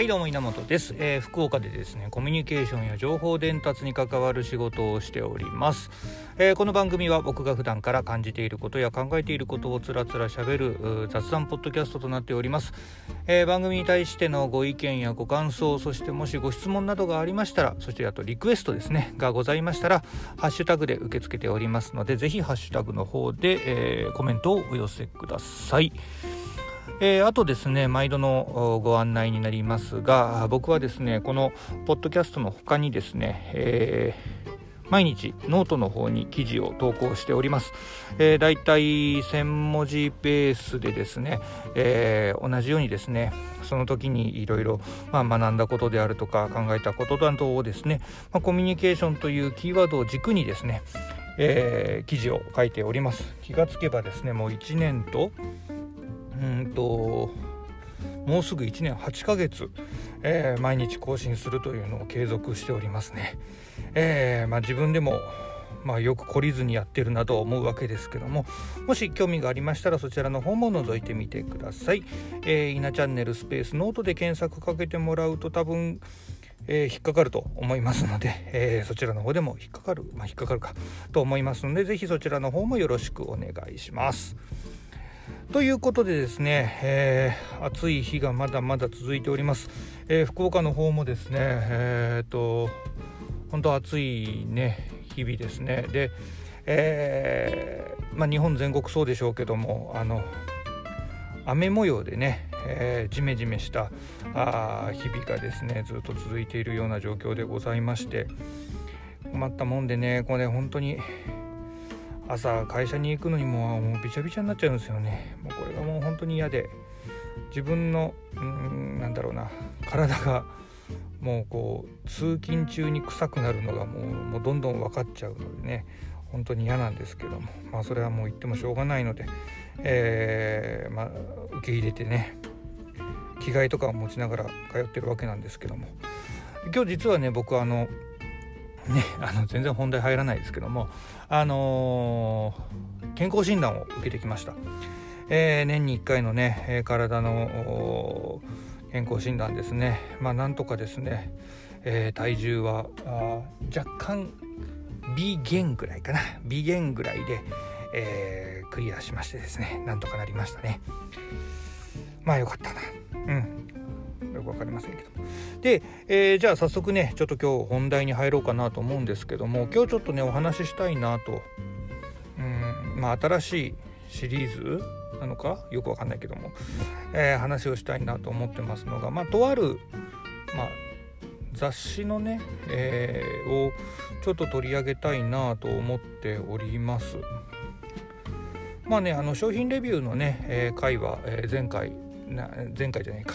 はいどうも稲本です、えー、福岡でですねコミュニケーションや情報伝達に関わる仕事をしております、えー、この番組は僕が普段から感じていることや考えていることをつらつらしゃべる雑談ポッドキャストとなっております、えー、番組に対してのご意見やご感想そしてもしご質問などがありましたらそしてあとリクエストですねがございましたらハッシュタグで受け付けておりますのでぜひハッシュタグの方で、えコメントをお寄せください。えー、あとですね毎度のご案内になりますが僕はですねこのポッドキャストの他にですね、えー、毎日ノートの方に記事を投稿しております。えー、だいたい1000文字ベースでですね、えー、同じようにですね、その時にいろいろ学んだことであるとか考えたことなどをですね、まあ、コミュニケーションというキーワードを軸にですね、えー、記事を書いております。気がつけばですね、もう1年とうんともうすぐ1年8ヶ月、えー、毎日更新するというのを継続しておりますね。えー、まあ、自分でもまあ、よく懲りずにやってるなと思うわけですけどももし興味がありましたらそちらの方も覗いてみてください。えー、稲チャンネルスペースノートで検索かけてもらうと多分えー、引っかかると思いますので、えー、そちらの方でも引っかかる、まあ、引っかかるかと思いますので、ぜひそちらの方もよろしくお願いします。ということでですね、えー、暑い日がまだまだ続いております。えー、福岡の方もですね、えー、と、本当暑いね、日々ですね。で、えー、まあ、日本全国そうでしょうけども、あの、雨模様でね、えー、ジメジメしたあ日々がですねずっと続いているような状況でございまして困ったもんでねこれ本当に朝会社に行くのにももうびちゃびちゃになっちゃうんですよね。もうこれがもう本当に嫌で。自分のうんなんだろうな体がもうこう通勤中に臭くなるのがもうもうどんどん分かっちゃうのでね。本当に嫌なんですけども。まあそれはもう言ってもしょうがないので、えー、まあ、受け入れてね。着替えとかを持ちながら通ってるわけなんですけども。今日実はね僕あのね、あの全然本題入らないですけども、あのー、健康診断を受けてきました。えー、年に1回のね、体の健康診断ですね。まあなんとかですね、え体重は若干 B 減ぐらいかな B 減ぐらいで、えクリアしましてですねなんとかなりましたねまあよかったな分かりませんけどで、えー、じゃあ早速ねちょっと今日本題に入ろうかなと思うんですけども今日ちょっとねお話ししたいなと。うんまあ新しいシリーズなのか？よくわかんないけども、えー、話をしたいなと思ってますのがまあとある、まあ、雑誌のね、えー、をちょっと取り上げたいなと思っております。まあねあの商品レビューのね、えー、回は、えー、前回な前回じゃないか。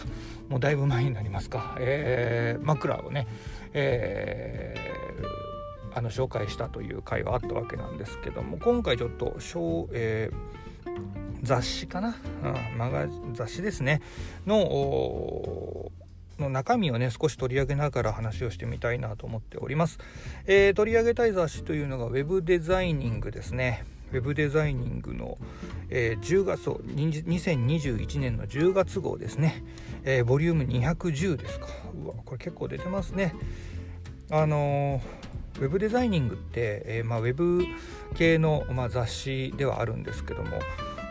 もうだいぶ前になりますか、えー、枕をね、えー、あの紹介したという回はあったわけなんですけども今回ちょっと、えー、雑誌かな、うん、マガ雑誌ですね。のの中身をね少し取り上げながら話をしてみたいなと思っております、えー、取り上げたい雑誌というのが Web デザイニングですね。ウェブデザイニングの、えー、10月を2021年の10月号ですね、えー、ボリューム210ですか。うわこれ結構出てますね。あのー、ウェブデザイニングって、えーまあ、ウェブ系の、まあ、雑誌ではあるんですけども、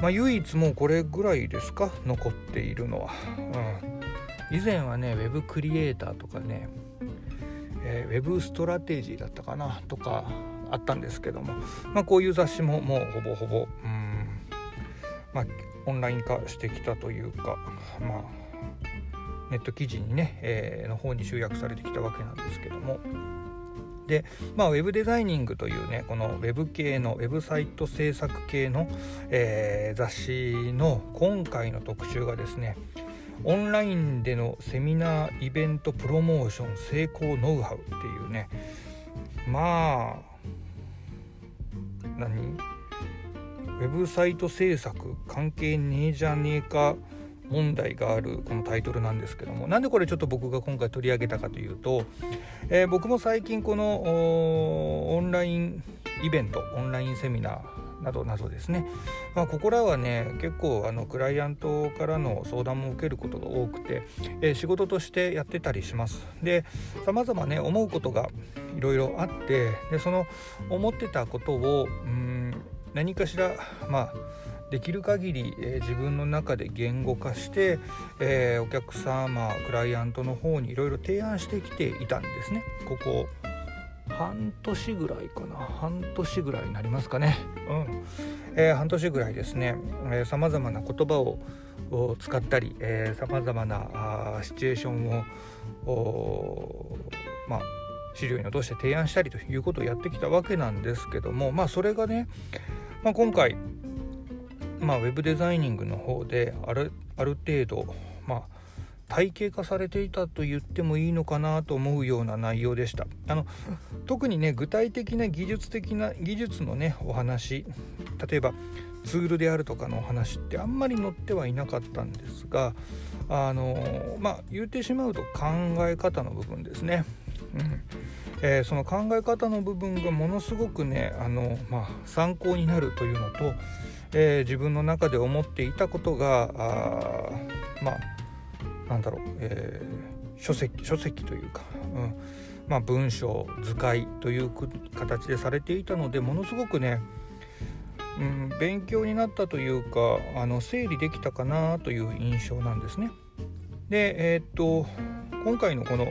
まあ、唯一もうこれぐらいですか。残っているのは、うん、以前はねウェブクリエイターとかね、えー、ウェブストラテジーだったかな。とかあったんですけども、まあ、こういう雑誌ももうほぼほぼうん、まあ、オンライン化してきたというか、まあ、ネット記事にね、えー、の方に集約されてきたわけなんですけども。で、まあ、ウェブデザイニングというねこのウェブ系のウェブサイト制作系の、えー、雑誌の今回の特集がですねオンラインでのセミナーイベントプロモーション成功ノウハウっていうねまあ何？ウェブサイト制作関係ねえじゃねえか問題があるこのタイトルなんですけども。なんでこれちょっと僕が今回取り上げたかというと、えー、僕も最近このオンラインイベントオンラインセミナーなどなどですね、まあ、ここらはね結構あのクライアントからの相談も受けることが多くて、えー、仕事としてやってたりします。でさまざまね思うことがいろいろあってでその思ってたことをうん何かしらまあできる限り、えー、自分の中で言語化して、えー、お客様クライアントの方にいろいろ提案してきていたんですね。ここ半年ぐらいかな。半年ぐらいになりますかね。うん、えー、半年ぐらいですね。さまざまな言葉を使ったりさまざまなシチュエーションをまあ資料に落として提案したりということをやってきたわけなんですけどもまあそれがね、まあ、今回まあ、ウェブデザイニングの方であるある程度、まあ、体系化されていたと言ってもいいのかなと思うような内容でした。あの 特にね具体的な技術的な技術のねお話例えばツールであるとかのお話ってあんまり載ってはいなかったんですがあのまあ言ってしまうと考え方の部分ですね、うん。えー、その考え方の部分がものすごくねあの、まあ、参考になるというのとえー、自分の中で思っていたことがあまあなんだろう、えー、書籍書籍というか、うんまあ、文章図解という形でされていたのでものすごくね、うん、勉強になったというかあの整理できたかなという印象なんですね。でえー、っと今回のこの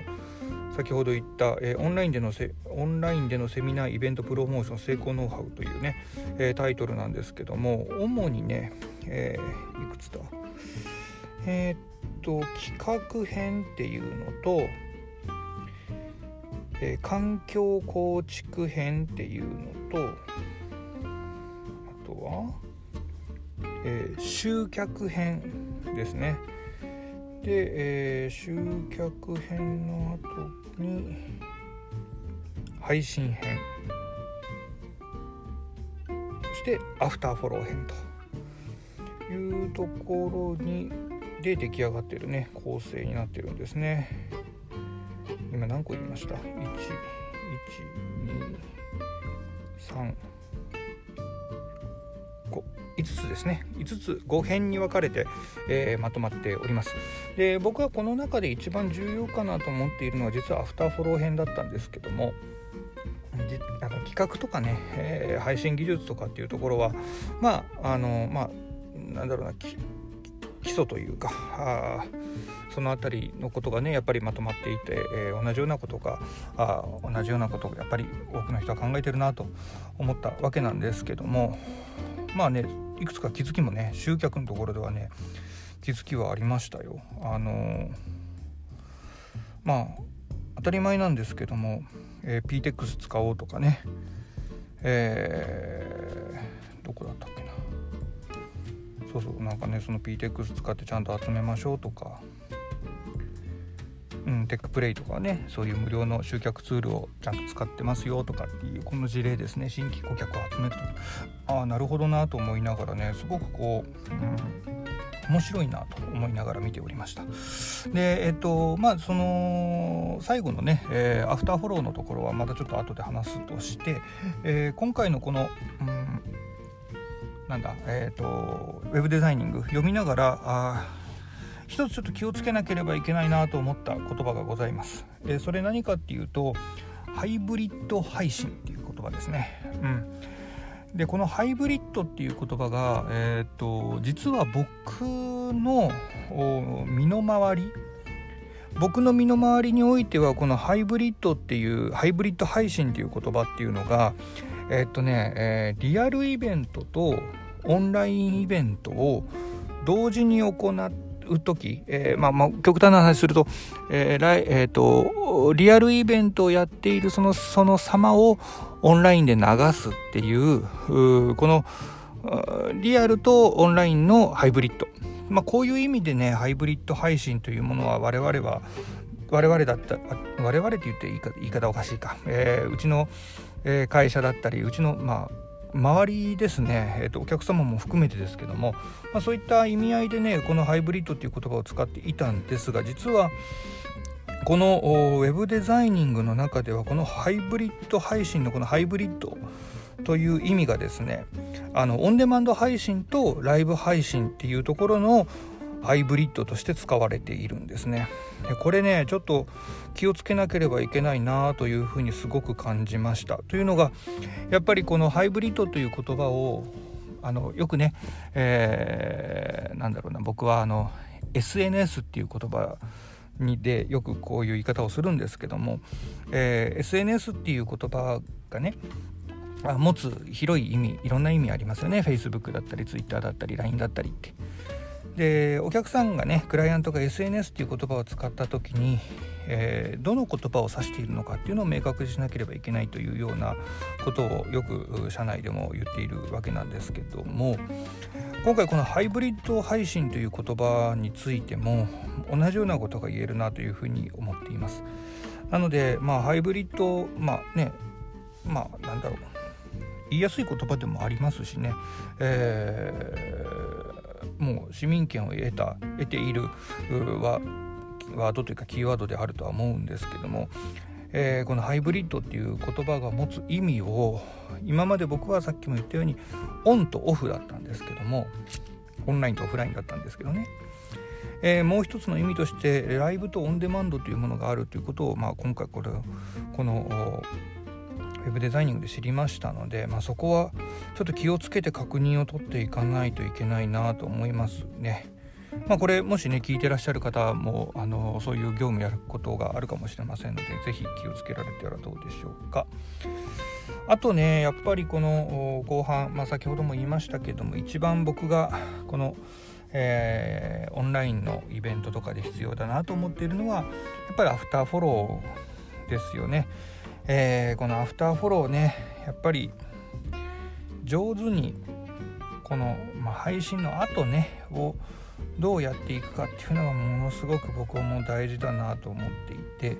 先ほど言った、えー、オンラインでのせオンラインでのセミナーイベントプロモーション成功ノウハウというね、えー、タイトルなんですけども主にね、えー、いくつだ？えー、っと企画編っていうのと、え環境構築編っていうのとあとは、え集客編ですね。で、え集客編の後に配信編。そしてアフターフォロー編というところにで出来上がってるね構成になってるんですね。今何個言いました？1 1 2 3 5つですね。5つ5編に分かれて、えー、まとまっております。で僕はこの中で一番重要かなと思っているのは実はアフターフォロー編だったんですけどもあの企画とかね、えー、配信技術とかっていうところはまああのまあなんだろうな礎というかあその辺りのことがねやっぱりまとまっていて、えー、同じようなことがあ同じようなことをやっぱり多くの人は考えてるなと思ったわけなんですけどもまあねいくつか気づきもね集客のところではね気づきはありましたよ。あのー、まあ当たり前なんですけども、えー、PTEX 使おうとかね、えー、どこだったっけなそうそうなんかねその PTX 使ってちゃんと集めましょうとか。うん、テックプレイとかねそういう無料の集客ツールをちゃんと使ってますよとかっていうこの事例ですね。新規顧客を集めると。ああなるほどなと思いながらねすごくこう、うん面白いなと思いながら見ておりました。でえっとまあその最後のね、えー、アフターフォローのところはまたちょっと後で話すとして、えー、今回のこの、うん、なんだえっ、とウェブデザイニング読みながらあ一つちょっと気をつけなければいけないなと思った言葉がございます。えそれ何かっていうとハイブリッド配信っていう言葉ですね。うん、でこのハイブリッドっていう言葉が、えーと、実は僕の身の回り僕の身の回りにおいてはこのハイブリッドっていうハイブリッド配信っていう言葉っていうのがえっ、とね、えー、リアルイベントとオンラインイベントを同時に行う時、えー、まあ、まあ、極端な話すると,、えー来えーと、リアルイベントをやっているそのその様をオンラインで流すっていうこのリアルとオンラインのハイブリッド、まあ、こういう意味でねハイブリッド配信というものは我々は我々だった我々って言って言い方おかしいか、えー、うちの会社だったりうちのまあ周りですね、えーと、お客様も含めてですけども、まあ、そういった意味合いでねこのハイブリッドっていう言葉を使っていたんですが実はこのウェブデザイニングの中ではこのハイブリッド配信のこのハイブリッドという意味がですねあのオンデマンド配信とライブ配信っていうところのハイブリッドとして使われているんですね。でこれねちょっと気をつけなければいけないなというふうにすごく感じました。というのがやっぱりこのハイブリッドという言葉をあのよくね、えー、なんだろうな僕はあの SNS っていう言葉にでよくこういう言い方をするんですけども、えー、SNS っていう言葉がね持つ広い意味いろんな意味ありますよね Facebook だったり Twitter だったり LINE だったりってでお客さんがねクライアントが SNS っていう言葉を使った時に、えー、どの言葉を指しているのかっていうのを明確にしなければいけないというようなことをよく社内でも言っているわけなんですけども今回このハイブリッド配信という言葉についても同じようなことが言えるなというふうに思っています。なのでまあハイブリッドまあねまあなんだろう言いやすい言葉でもありますしね、えー、う市民権を得た得ているワードというかキーワードであるとは思うんですけども、えー、このハイブリッドっていう言葉が持つ意味を今まで僕はさっきも言ったようにオンとオフだったんですけどもオンラインとオフラインだったんですけどね、えー、もう一つの意味としてライブとオンデマンドというものがあるということを、まあ、今回これこのウェブデザイニングで知りましたので、まあ、そこはちょっと気をつけて確認を取っていかないといけないなと思いますね。まあ、これもしね聞いてらっしゃる方もあのそういう業務やることがあるかもしれませんので是非気をつけられてはどうでしょうか。あとねやっぱりこの後半、まあ、先ほども言いましたけども一番僕がこの、えー、オンラインのイベントとかで必要だなと思っているのはやっぱりアフターフォローですよね。えー、このアフターフォローねやっぱり上手にこの、まあ、配信の後ねをどうやっていくかっていうのがものすごく僕も大事だなと思っていて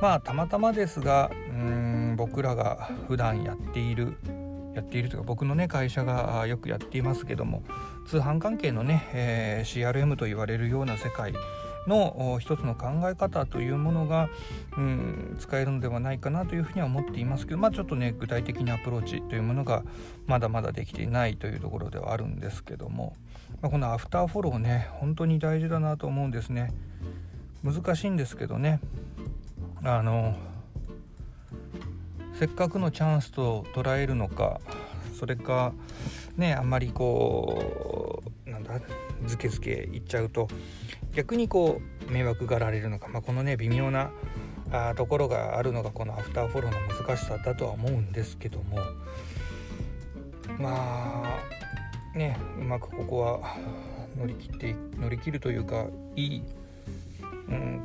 まあたまたまですがうん僕らが普段やっているやっているというか僕のね会社がよくやっていますけども通販関係のね、えー、CRM と言われるような世界の一つの考え方というものが、うん、使えるのではないかなというふうには思っていますけどまあちょっとね具体的にアプローチというものがまだまだできていないというところではあるんですけども、まあ、このアフターフォローね本当に大事だなと思うんですね。難しいんですけどねあのせっかくのチャンスと捉えるのかそれかねあんまりこうなんだずけずけいっちゃうと逆にこう迷惑がられるのか、まあ、このね微妙なあところがあるのがこのアフターフォローの難しさだとは思うんですけどもまあねうまくここは乗り切って乗り切るというかいい、うん、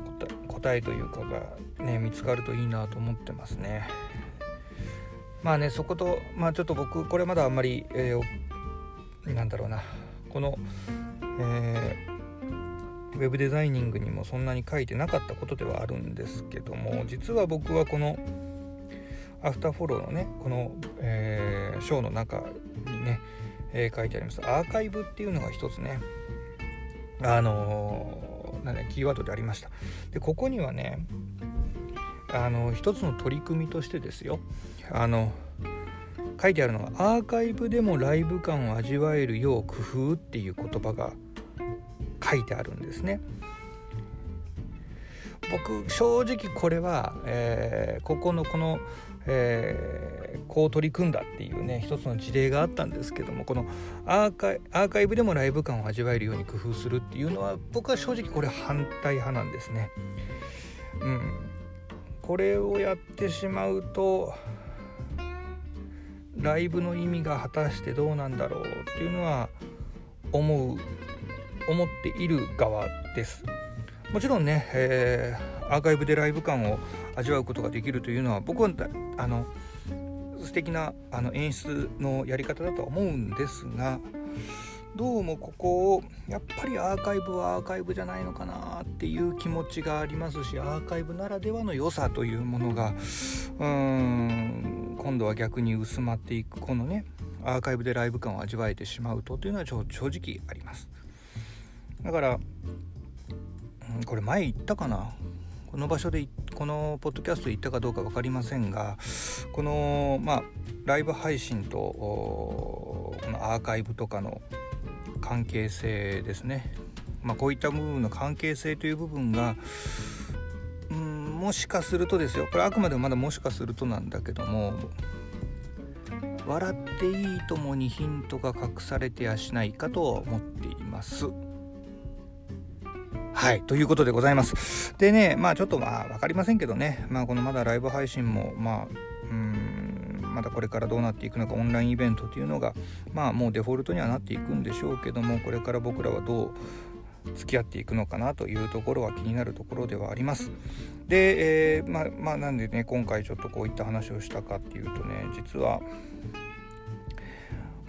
答えというかがね見つかるといいなと思ってますね。まあねそことまあちょっと僕これまだあんまり、えー、なんだろうなこの、え、ウェブデザイニングにもそんなに書いてなかったことではあるんですけども実は僕はこのアフターフォローのねこの、えー、章の中にね、えー、書いてあります。アーカイブっていうのが一つねあのー、なんだキーワードでありました。でここにはねあの一つの取り組みとしてですよあの書いてあるのがアーカイブでもライブ感を味わえるよう工夫っていう言葉が書いてあるんですね。僕正直これは、えー、ここのこの、えー、こう取り組んだっていうね一つの事例があったんですけどもこのアーカイアーカイブでもライブ感を味わえるように工夫するっていうのは僕は正直これ反対派なんですね。うん、これをやってしまうとライブの意味が果たしてどうなんだろうっていうのは思う思っている側です。もちろんね、えー、アーカイブでライブ感を味わうことができるというのは僕はあの素敵なあの演出のやり方だとは思うんですがどうもここをやっぱりアーカイブはアーカイブじゃないのかなっていう気持ちがありますしアーカイブならではの良さというものがうーん今度は逆に薄まっていくこのねアーカイブでライブ感を味わえてしまうとというのは正直あります。だからこれ前言ったかな？この場所でこのポッドキャストで言ったかどうか分かりませんがこのまあライブ配信とこのアーカイブとかの関係性ですね、まあ、こういった部分の関係性という部分がうんもしかするとですよ。これあくまでもまだもしかするとなんだけども笑っていいともにヒントが隠されてやしないかと思っています。はい、ということでございます。でね、まあちょっとまあ分かりませんけどね、まあこのまだライブ配信も、まあ、うん、まだこれからどうなっていくのか、オンラインイベントというのが、まあもうデフォルトにはなっていくんでしょうけども、これから僕らはどう付き合っていくのかなというところは気になるところではあります。で、えー、まあ、まあ、なんでね、今回ちょっとこういった話をしたかっていうとね、実は、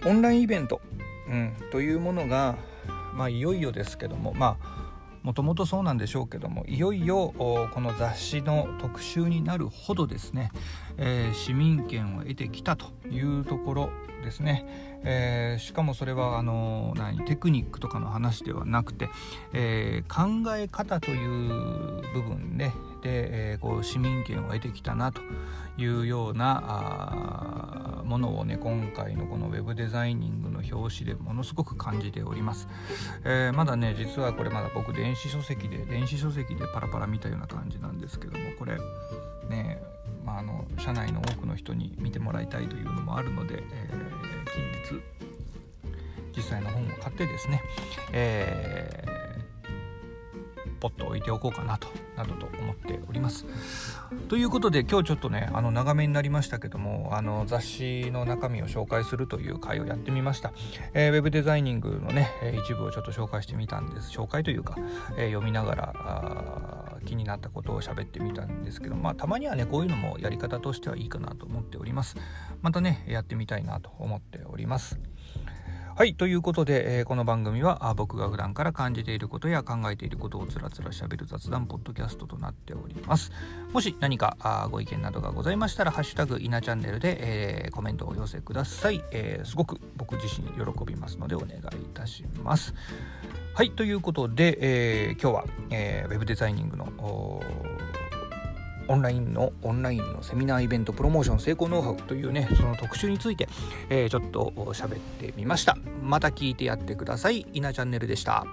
オンラインイベント、うん、というものが、まあ、いよいよですけども、まあ、もともとそうなんでしょうけどもいよいよこの雑誌の特集になるほどですね、えー、市民権を得てきたというところですね、えー、しかもそれはあの何テクニックとかの話ではなくて、えー、考え方という部分で、で、えこう市民権を得てきたなというようなものをね今回のこのウェブデザイニングの表紙でものすごく感じております、えー、まだね実はこれまだ僕電子書籍で電子書籍でパラパラ見たような感じなんですけどもこれねまあ、あの社内の多くの人に見てもらいたいというのもあるので、えー、近日実際の本を買ってですね、えーポッと置いておこうかなとなどと思っております。ということで今日ちょっとねあの長めになりましたけどもあの雑誌の中身を紹介するという回をやってみました、えー、ウェブデザイニングのね一部をちょっと紹介してみたんです。紹介というか、えー、読みながら気になったことを喋ってみたんですけどまあたまにはねこういうのもやり方としてはいいかなと思っております。またねやってみたいなと思っております。はい、ということで、えー、この番組はあ僕が普段から感じていることや考えていることをつらつらしゃべる雑談ポッドキャストとなっております。もし何かあご意見などがございましたら、ハッシュタグイナチャンネルで、えー、コメントをお寄せください、えー、すごく僕自身喜びますのでお願いいたします。はい、ということで、え今日は、えウェブデザイニングのオンラインのオンラインのセミナーイベントプロモーション成功ノウハウというねその特集について、えー、ちょっと喋ってみました。また聞いてやってください。稲チャンネルでした。